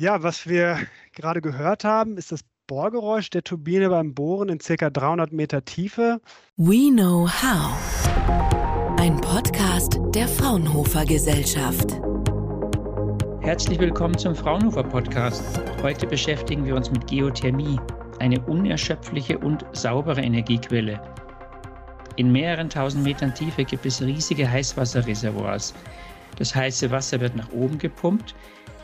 Ja, was wir gerade gehört haben, ist das Bohrgeräusch der Turbine beim Bohren in ca. 300 Meter Tiefe. We Know How. Ein Podcast der Fraunhofer Gesellschaft. Herzlich willkommen zum Fraunhofer Podcast. Heute beschäftigen wir uns mit Geothermie, eine unerschöpfliche und saubere Energiequelle. In mehreren tausend Metern Tiefe gibt es riesige Heißwasserreservoirs. Das heiße Wasser wird nach oben gepumpt,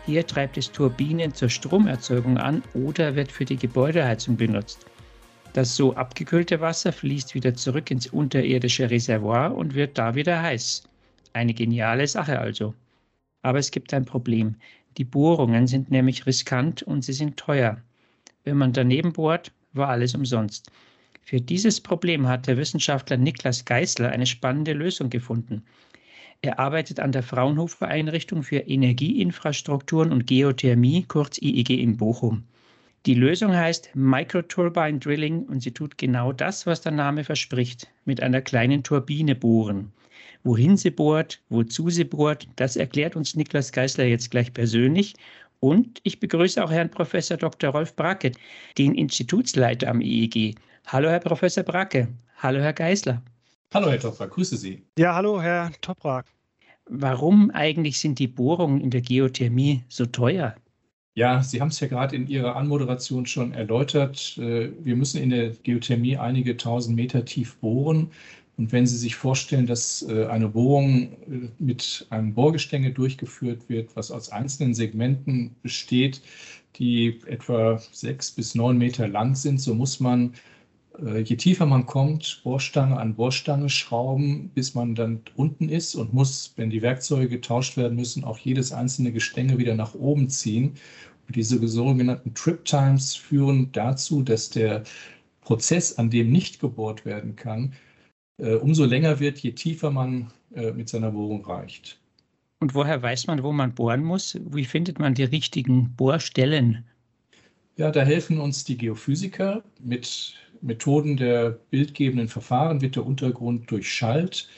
hier treibt es Turbinen zur Stromerzeugung an oder wird für die Gebäudeheizung benutzt. Das so abgekühlte Wasser fließt wieder zurück ins unterirdische Reservoir und wird da wieder heiß. Eine geniale Sache also. Aber es gibt ein Problem. Die Bohrungen sind nämlich riskant und sie sind teuer. Wenn man daneben bohrt, war alles umsonst. Für dieses Problem hat der Wissenschaftler Niklas Geißler eine spannende Lösung gefunden. Er arbeitet an der Fraunhofer Einrichtung für Energieinfrastrukturen und Geothermie, kurz IEG in Bochum. Die Lösung heißt Microturbine Drilling und sie tut genau das, was der Name verspricht, mit einer kleinen Turbine bohren. Wohin sie bohrt, wozu sie bohrt, das erklärt uns Niklas Geisler jetzt gleich persönlich. Und ich begrüße auch Herrn Professor Dr. Rolf Bracke, den Institutsleiter am IEG. Hallo, Herr Professor Bracke. Hallo, Herr Geisler. Hallo, Herr Toprak, grüße Sie. Ja, hallo, Herr Toprak. Warum eigentlich sind die Bohrungen in der Geothermie so teuer? Ja, Sie haben es ja gerade in Ihrer Anmoderation schon erläutert. Äh, wir müssen in der Geothermie einige tausend Meter tief bohren. Und wenn Sie sich vorstellen, dass äh, eine Bohrung äh, mit einem Bohrgestänge durchgeführt wird, was aus einzelnen Segmenten besteht, die etwa sechs bis neun Meter lang sind, so muss man äh, je tiefer man kommt, Bohrstange an Bohrstange schrauben, bis man dann unten ist und muss, wenn die Werkzeuge getauscht werden müssen, auch jedes einzelne Gestänge wieder nach oben ziehen. Und diese sogenannten Trip Times führen dazu, dass der Prozess, an dem nicht gebohrt werden kann, äh, umso länger wird, je tiefer man äh, mit seiner Bohrung reicht. Und woher weiß man, wo man bohren muss? Wie findet man die richtigen Bohrstellen? Ja, da helfen uns die Geophysiker mit Methoden der bildgebenden Verfahren wird der Untergrund durchschallt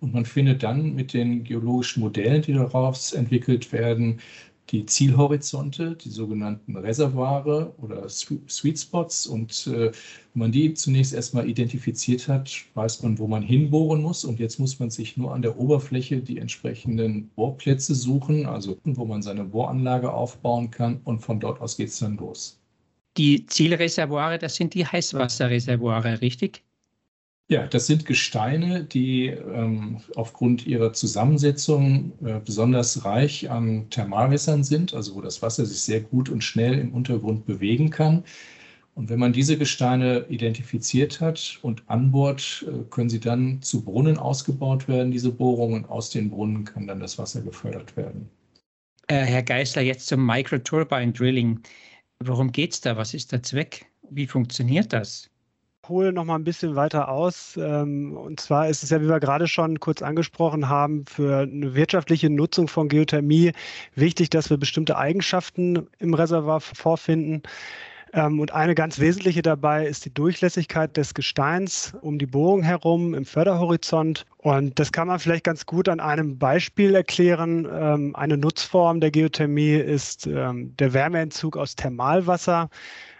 und man findet dann mit den geologischen Modellen, die daraus entwickelt werden, die Zielhorizonte, die sogenannten Reservoire oder Sweet Spots. Und äh, wenn man die zunächst erstmal identifiziert hat, weiß man, wo man hinbohren muss. Und jetzt muss man sich nur an der Oberfläche die entsprechenden Bohrplätze suchen, also wo man seine Bohranlage aufbauen kann. Und von dort aus geht es dann los. Die Zielreservoire, das sind die Heißwasserreservoire, richtig? Ja, das sind Gesteine, die ähm, aufgrund ihrer Zusammensetzung äh, besonders reich an Thermalwässern sind, also wo das Wasser sich sehr gut und schnell im Untergrund bewegen kann. Und wenn man diese Gesteine identifiziert hat und anbohrt, äh, können sie dann zu Brunnen ausgebaut werden, diese Bohrungen. Aus den Brunnen kann dann das Wasser gefördert werden. Äh, Herr Geisler, jetzt zum Microturbine Drilling. Worum geht es da? Was ist der Zweck? Wie funktioniert das? hole noch mal ein bisschen weiter aus. Ähm, und zwar ist es ja, wie wir gerade schon kurz angesprochen haben, für eine wirtschaftliche Nutzung von Geothermie wichtig, dass wir bestimmte Eigenschaften im Reservoir vorfinden. Ähm, und eine ganz wesentliche dabei ist die Durchlässigkeit des Gesteins um die Bohrung herum im Förderhorizont. Und das kann man vielleicht ganz gut an einem Beispiel erklären. Ähm, eine Nutzform der Geothermie ist der Wärmeentzug aus Thermalwasser.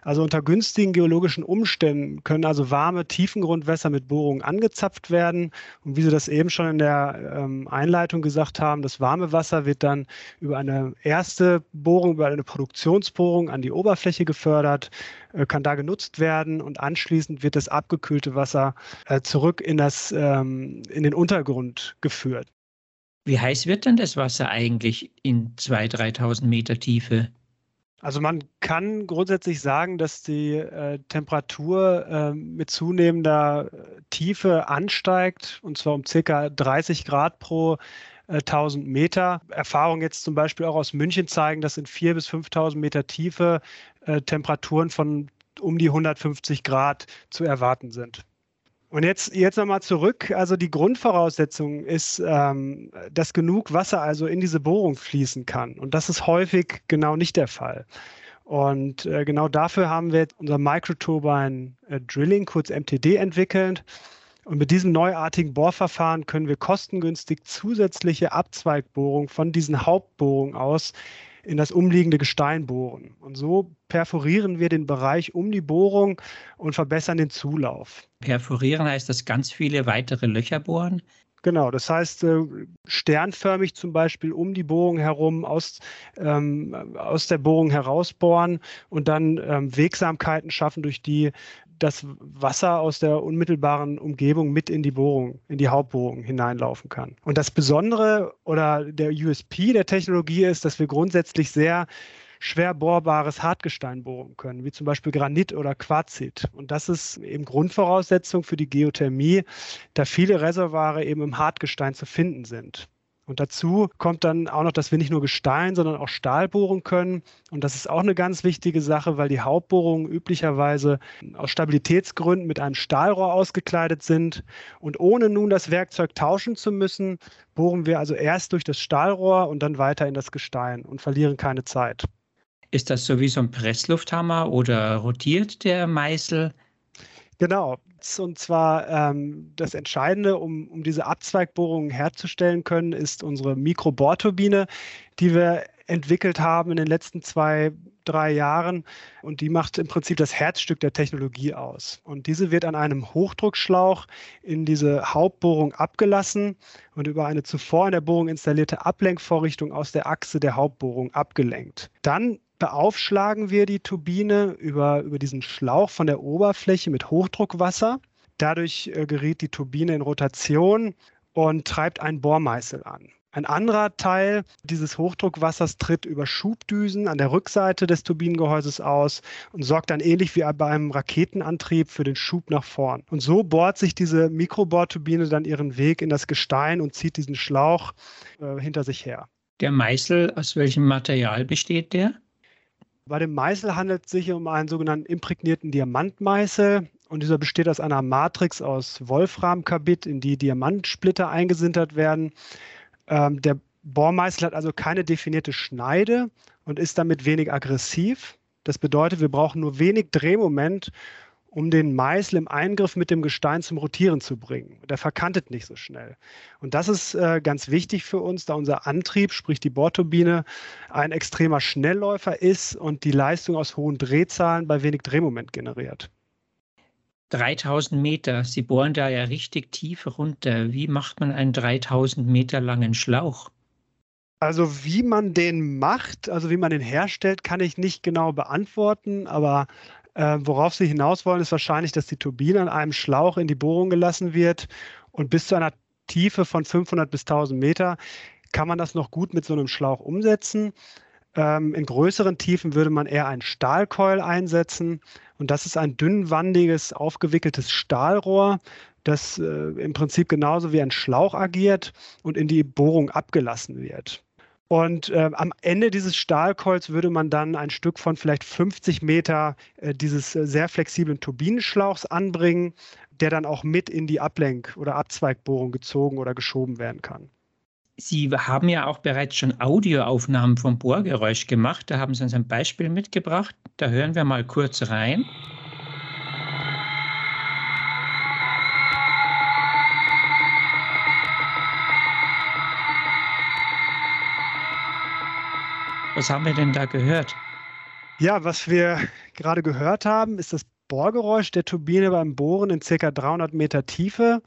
Also unter günstigen geologischen Umständen können also warme Tiefengrundwässer mit Bohrungen angezapft werden. Und wie Sie das eben schon in der ähm, Einleitung gesagt haben, das warme Wasser wird dann über eine erste Bohrung, über eine Produktionsbohrung an die Oberfläche gefördert, äh, kann da genutzt werden und anschließend wird das abgekühlte Wasser äh, zurück in, das, ähm, in den Untergrund geführt. Wie heiß wird denn das Wasser eigentlich in 2.000, 3.000 Meter Tiefe? Also man kann grundsätzlich sagen, dass die äh, Temperatur äh, mit zunehmender Tiefe ansteigt, und zwar um circa 30 Grad pro äh, 1000 Meter. Erfahrungen jetzt zum Beispiel auch aus München zeigen, dass in 4.000 bis 5.000 Meter Tiefe äh, Temperaturen von um die 150 Grad zu erwarten sind. Und jetzt, jetzt nochmal zurück. Also die Grundvoraussetzung ist, ähm, dass genug Wasser also in diese Bohrung fließen kann. Und das ist häufig genau nicht der Fall. Und äh, genau dafür haben wir unser Microturbine äh, Drilling, kurz MTD, entwickelt. Und mit diesem neuartigen Bohrverfahren können wir kostengünstig zusätzliche Abzweigbohrungen von diesen Hauptbohrungen aus in das umliegende Gestein bohren. Und so perforieren wir den Bereich um die Bohrung und verbessern den Zulauf. Perforieren heißt das ganz viele weitere Löcher bohren? Genau, das heißt äh, sternförmig zum Beispiel um die Bohrung herum aus, ähm, aus der Bohrung herausbohren und dann ähm, Wegsamkeiten schaffen, durch die das Wasser aus der unmittelbaren Umgebung mit in die Bohrung, in die Hauptbohrung hineinlaufen kann. Und das Besondere oder der USP der Technologie ist, dass wir grundsätzlich sehr schwer bohrbares Hartgestein bohren können, wie zum Beispiel Granit oder Quarzit. Und das ist eben Grundvoraussetzung für die Geothermie, da viele Reservoire eben im Hartgestein zu finden sind. Und dazu kommt dann auch noch, dass wir nicht nur Gestein, sondern auch Stahl bohren können. Und das ist auch eine ganz wichtige Sache, weil die Hauptbohrungen üblicherweise aus Stabilitätsgründen mit einem Stahlrohr ausgekleidet sind. Und ohne nun das Werkzeug tauschen zu müssen, bohren wir also erst durch das Stahlrohr und dann weiter in das Gestein und verlieren keine Zeit. Ist das so wie so ein Presslufthammer oder rotiert der Meißel? Genau. Und zwar ähm, das Entscheidende, um, um diese Abzweigbohrungen herzustellen können, ist unsere Mikrobohrturbine, die wir entwickelt haben in den letzten zwei, drei Jahren. Und die macht im Prinzip das Herzstück der Technologie aus. Und diese wird an einem Hochdruckschlauch in diese Hauptbohrung abgelassen und über eine zuvor in der Bohrung installierte Ablenkvorrichtung aus der Achse der Hauptbohrung abgelenkt. Dann beaufschlagen wir die Turbine über, über diesen Schlauch von der Oberfläche mit Hochdruckwasser. Dadurch äh, gerät die Turbine in Rotation und treibt einen Bohrmeißel an. Ein anderer Teil dieses Hochdruckwassers tritt über Schubdüsen an der Rückseite des Turbinengehäuses aus und sorgt dann ähnlich wie bei einem Raketenantrieb für den Schub nach vorn. Und so bohrt sich diese Mikrobohrturbine dann ihren Weg in das Gestein und zieht diesen Schlauch äh, hinter sich her. Der Meißel, aus welchem Material besteht der? Bei dem Meißel handelt es sich um einen sogenannten imprägnierten Diamantmeißel. Und dieser besteht aus einer Matrix aus Wolframkarbid, in die Diamantsplitter eingesintert werden. Ähm, der Bohrmeißel hat also keine definierte Schneide und ist damit wenig aggressiv. Das bedeutet, wir brauchen nur wenig Drehmoment, um den Meißel im Eingriff mit dem Gestein zum Rotieren zu bringen. Der verkantet nicht so schnell. Und das ist äh, ganz wichtig für uns, da unser Antrieb, sprich die Bohrturbine, ein extremer Schnellläufer ist und die Leistung aus hohen Drehzahlen bei wenig Drehmoment generiert. 3000 Meter, Sie bohren da ja richtig tief runter. Wie macht man einen 3000 Meter langen Schlauch? Also wie man den macht, also wie man den herstellt, kann ich nicht genau beantworten, aber äh, worauf Sie hinaus wollen, ist wahrscheinlich, dass die Turbine an einem Schlauch in die Bohrung gelassen wird und bis zu einer Tiefe von 500 bis 1000 Meter kann man das noch gut mit so einem Schlauch umsetzen. Ähm, in größeren Tiefen würde man eher ein Stahlkeul einsetzen und das ist ein dünnwandiges, aufgewickeltes Stahlrohr, das äh, im Prinzip genauso wie ein Schlauch agiert und in die Bohrung abgelassen wird. Und äh, am Ende dieses Stahlkeuls würde man dann ein Stück von vielleicht 50 Meter äh, dieses äh, sehr flexiblen Turbinenschlauchs anbringen, der dann auch mit in die Ablenk- oder Abzweigbohrung gezogen oder geschoben werden kann. Sie haben ja auch bereits schon Audioaufnahmen vom Bohrgeräusch gemacht. Da haben Sie uns ein Beispiel mitgebracht. Da hören wir mal kurz rein. Was haben wir denn da gehört? Ja, was wir gerade gehört haben, ist das Bohrgeräusch der Turbine beim Bohren in ca. 300 Meter Tiefe.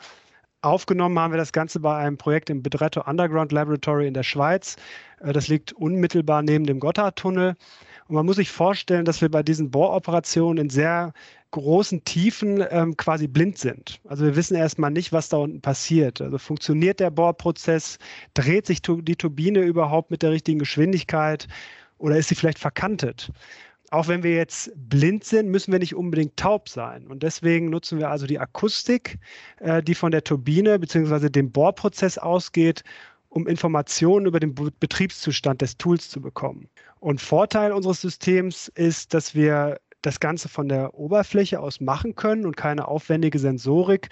Aufgenommen haben wir das Ganze bei einem Projekt im Bedretto Underground Laboratory in der Schweiz. Äh, das liegt unmittelbar neben dem Gotthardtunnel. Und man muss sich vorstellen, dass wir bei diesen Bohroperationen in sehr großen Tiefen ähm, quasi blind sind. Also wir wissen erstmal nicht, was da unten passiert. Also funktioniert der Bohrprozess, dreht sich die Turbine überhaupt mit der richtigen Geschwindigkeit oder ist sie vielleicht verkantet? Auch wenn wir jetzt blind sind, müssen wir nicht unbedingt taub sein. Und deswegen nutzen wir also die Akustik, äh, die von der Turbine bzw. dem Bohrprozess ausgeht, um Informationen über den Betriebszustand des Tools zu bekommen. Und Vorteil unseres Systems ist, dass wir das Ganze von der Oberfläche aus machen können und keine aufwendige Sensorik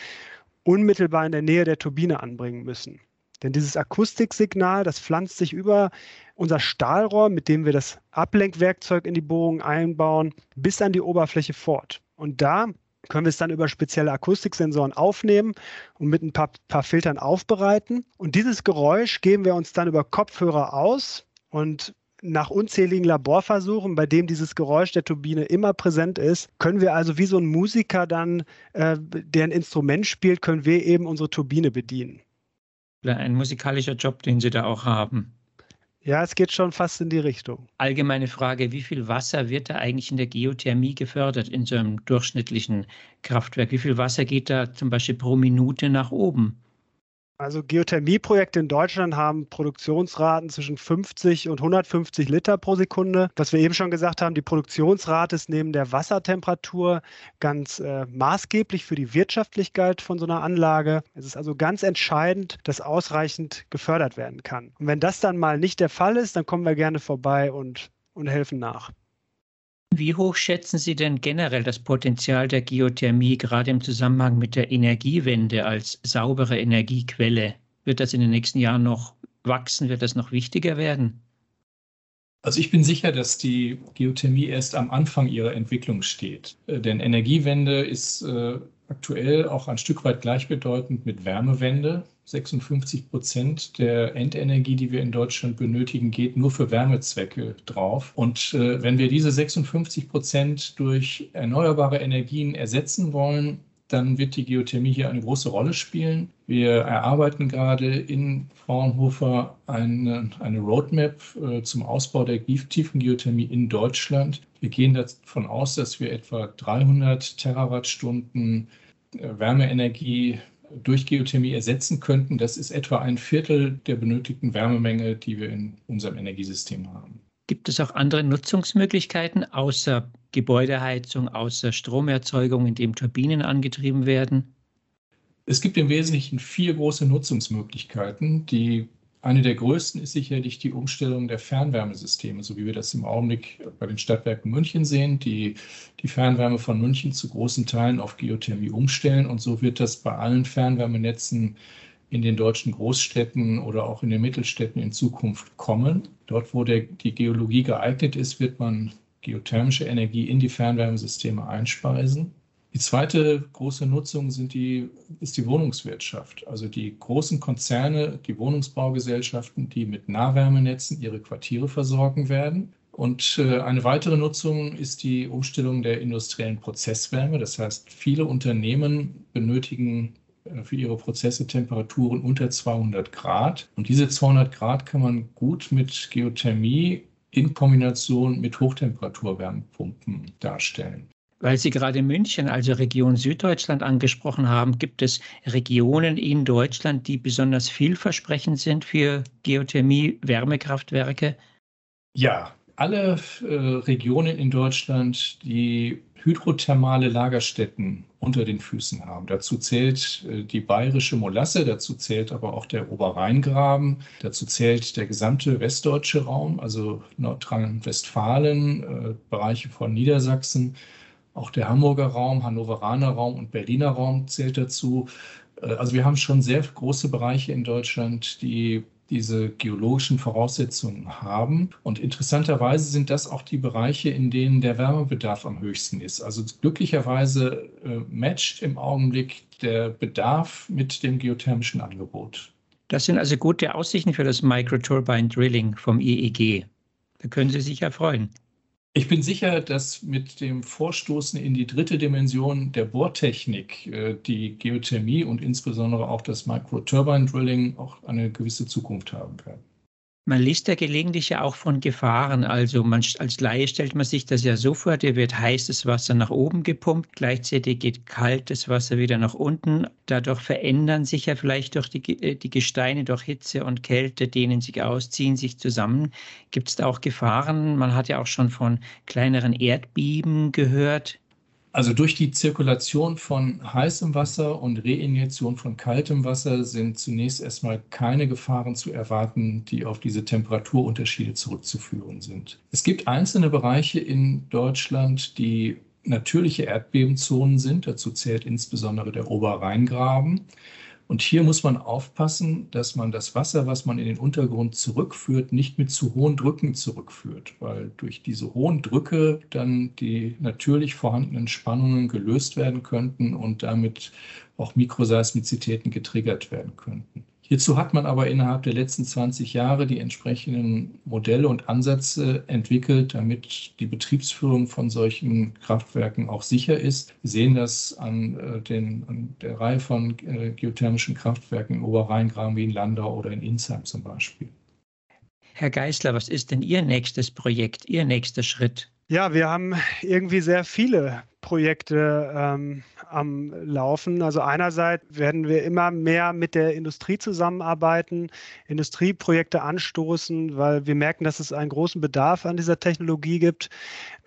unmittelbar in der Nähe der Turbine anbringen müssen. Denn dieses Akustiksignal, das pflanzt sich über unser Stahlrohr, mit dem wir das Ablenkwerkzeug in die Bohrung einbauen, bis an die Oberfläche fort. Und da können wir es dann über spezielle Akustiksensoren aufnehmen und mit ein paar, paar Filtern aufbereiten. Und dieses Geräusch geben wir uns dann über Kopfhörer aus und nach unzähligen Laborversuchen, bei dem dieses Geräusch der Turbine immer präsent ist, können wir also wie so ein Musiker dann, äh, der ein Instrument spielt, können wir eben unsere Turbine bedienen. Ein musikalischer Job, den Sie da auch haben. Ja, es geht schon fast in die Richtung. Allgemeine Frage, wie viel Wasser wird da eigentlich in der Geothermie gefördert in so einem durchschnittlichen Kraftwerk? Wie viel Wasser geht da zum Beispiel pro Minute nach oben? Also Geothermieprojekte in Deutschland haben Produktionsraten zwischen 50 und 150 Liter pro Sekunde. Was wir eben schon gesagt haben, die Produktionsrate ist neben der Wassertemperatur ganz äh, maßgeblich für die Wirtschaftlichkeit von so einer Anlage. Es ist also ganz entscheidend, dass ausreichend gefördert werden kann. Und wenn das dann mal nicht der Fall ist, dann kommen wir gerne vorbei und, und helfen nach. Wie hoch schätzen Sie denn generell das Potenzial der Geothermie gerade im Zusammenhang mit der Energiewende als saubere Energiequelle? Wird das in den nächsten Jahren noch wachsen? Wird das noch wichtiger werden? Also ich bin sicher, dass die Geothermie erst am Anfang ihrer Entwicklung steht. Äh, denn Energiewende ist äh, aktuell auch ein Stück weit gleichbedeutend mit Wärmewende. 56 Prozent der Endenergie, die wir in Deutschland benötigen, geht nur für Wärmezwecke drauf. Und äh, wenn wir diese 56 Prozent durch erneuerbare Energien ersetzen wollen, dann wird die Geothermie hier eine große Rolle spielen. Wir erarbeiten gerade in Fraunhofer eine, eine Roadmap äh, zum Ausbau der tiefen Geothermie in Deutschland. Wir gehen davon aus, dass wir etwa 300 Terawattstunden äh, Wärmeenergie durch Geothermie ersetzen könnten. Das ist etwa ein Viertel der benötigten Wärmemenge, die wir in unserem Energiesystem haben. Gibt es auch andere Nutzungsmöglichkeiten außer Gebäudeheizung, außer Stromerzeugung, in dem Turbinen angetrieben werden? Es gibt im Wesentlichen vier große Nutzungsmöglichkeiten, die eine der größten ist sicherlich die Umstellung der Fernwärmesysteme, so wie wir das im Augenblick bei den Stadtwerken München sehen, die die Fernwärme von München zu großen Teilen auf Geothermie umstellen. Und so wird das bei allen Fernwärmenetzen in den deutschen Großstädten oder auch in den Mittelstädten in Zukunft kommen. Dort, wo der, die Geologie geeignet ist, wird man geothermische Energie in die Fernwärmesysteme einspeisen. Die zweite große Nutzung die, ist die Wohnungswirtschaft. Also die großen Konzerne, die Wohnungsbaugesellschaften, die mit Nahwärmenetzen ihre Quartiere versorgen werden. Und äh, eine weitere Nutzung ist die Umstellung der industriellen Prozesswärme. Das heißt, viele Unternehmen benötigen äh, für ihre Prozesse Temperaturen unter 200 Grad. Und diese 200 Grad kann man gut mit Geothermie in Kombination mit Hochtemperaturwärmepumpen darstellen. Weil Sie gerade München, also Region Süddeutschland, angesprochen haben, gibt es Regionen in Deutschland, die besonders vielversprechend sind für Geothermie, Wärmekraftwerke? Ja, alle äh, Regionen in Deutschland, die hydrothermale Lagerstätten unter den Füßen haben. Dazu zählt äh, die bayerische Molasse, dazu zählt aber auch der Oberrheingraben, dazu zählt der gesamte westdeutsche Raum, also Nordrhein-Westfalen, äh, Bereiche von Niedersachsen, auch der Hamburger Raum, Hannoveraner Raum und Berliner Raum zählt dazu. Äh, also wir haben schon sehr große Bereiche in Deutschland, die diese geologischen Voraussetzungen haben. Und interessanterweise sind das auch die Bereiche, in denen der Wärmebedarf am höchsten ist. Also glücklicherweise äh, matcht im Augenblick der Bedarf mit dem geothermischen Angebot. Das sind also gute Aussichten für das Microturbine Drilling vom EEG. Da können Sie sich ja freuen. Ich bin sicher, dass mit dem Vorstoßen in die dritte Dimension der Bohrtechnik äh, die Geothermie und insbesondere auch das Microturbine-Drilling auch eine gewisse Zukunft haben werden. Man liest ja gelegentlich ja auch von Gefahren. Also man, als Laie stellt man sich das ja so vor, dir wird heißes Wasser nach oben gepumpt, gleichzeitig geht kaltes Wasser wieder nach unten. Dadurch verändern sich ja vielleicht durch die, äh, die Gesteine durch Hitze und Kälte, dehnen sich aus, ziehen sich zusammen. Gibt es da auch Gefahren? Man hat ja auch schon von kleineren Erdbeben gehört. Also durch die Zirkulation von heißem Wasser und Reinjektion von kaltem Wasser sind zunächst erstmal keine Gefahren zu erwarten, die auf diese Temperaturunterschiede zurückzuführen sind. Es gibt einzelne Bereiche in Deutschland, die natürliche Erdbebenzonen sind. Dazu zählt insbesondere der Oberrheingraben. Und hier muss man aufpassen, dass man das Wasser, was man in den Untergrund zurückführt, nicht mit zu hohen Drücken zurückführt, weil durch diese hohen Drücke dann die natürlich vorhandenen Spannungen gelöst werden könnten und damit auch Mikroseismizitäten getriggert werden könnten. Hierzu hat man aber innerhalb der letzten 20 Jahre die entsprechenden Modelle und Ansätze entwickelt, damit die Betriebsführung von solchen Kraftwerken auch sicher ist. Wir sehen das an, äh, den, an der Reihe von äh, geothermischen Kraftwerken im Oberrheingraben wie in Landau oder in Insheim zum Beispiel. Herr Geisler, was ist denn Ihr nächstes Projekt, Ihr nächster Schritt? Ja, wir haben irgendwie sehr viele Projekte ähm, am Laufen. Also einerseits werden wir immer mehr mit der Industrie zusammenarbeiten, Industrieprojekte anstoßen, weil wir merken, dass es einen großen Bedarf an dieser Technologie gibt.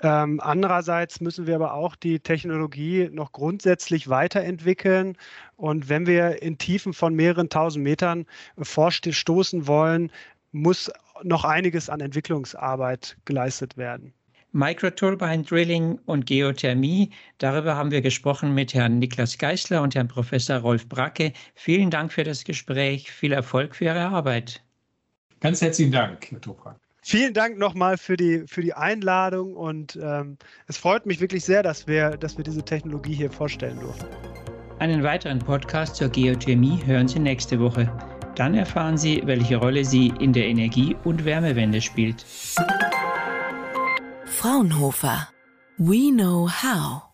Ähm, andererseits müssen wir aber auch die Technologie noch grundsätzlich weiterentwickeln. Und wenn wir in Tiefen von mehreren tausend Metern vorstoßen wollen, muss noch einiges an Entwicklungsarbeit geleistet werden. Microturbine Drilling und Geothermie. Darüber haben wir gesprochen mit Herrn Niklas Geisler und Herrn Professor Rolf Bracke. Vielen Dank für das Gespräch. Viel Erfolg für Ihre Arbeit. Ganz herzlichen Dank, Herr Toprak. Vielen Dank nochmal für die, für die Einladung und ähm, es freut mich wirklich sehr, dass wir, dass wir diese Technologie hier vorstellen durften. Einen weiteren Podcast zur Geothermie hören Sie nächste Woche. Dann erfahren Sie, welche Rolle sie in der Energie- und Wärmewende spielt. Fraunhofer. We know how.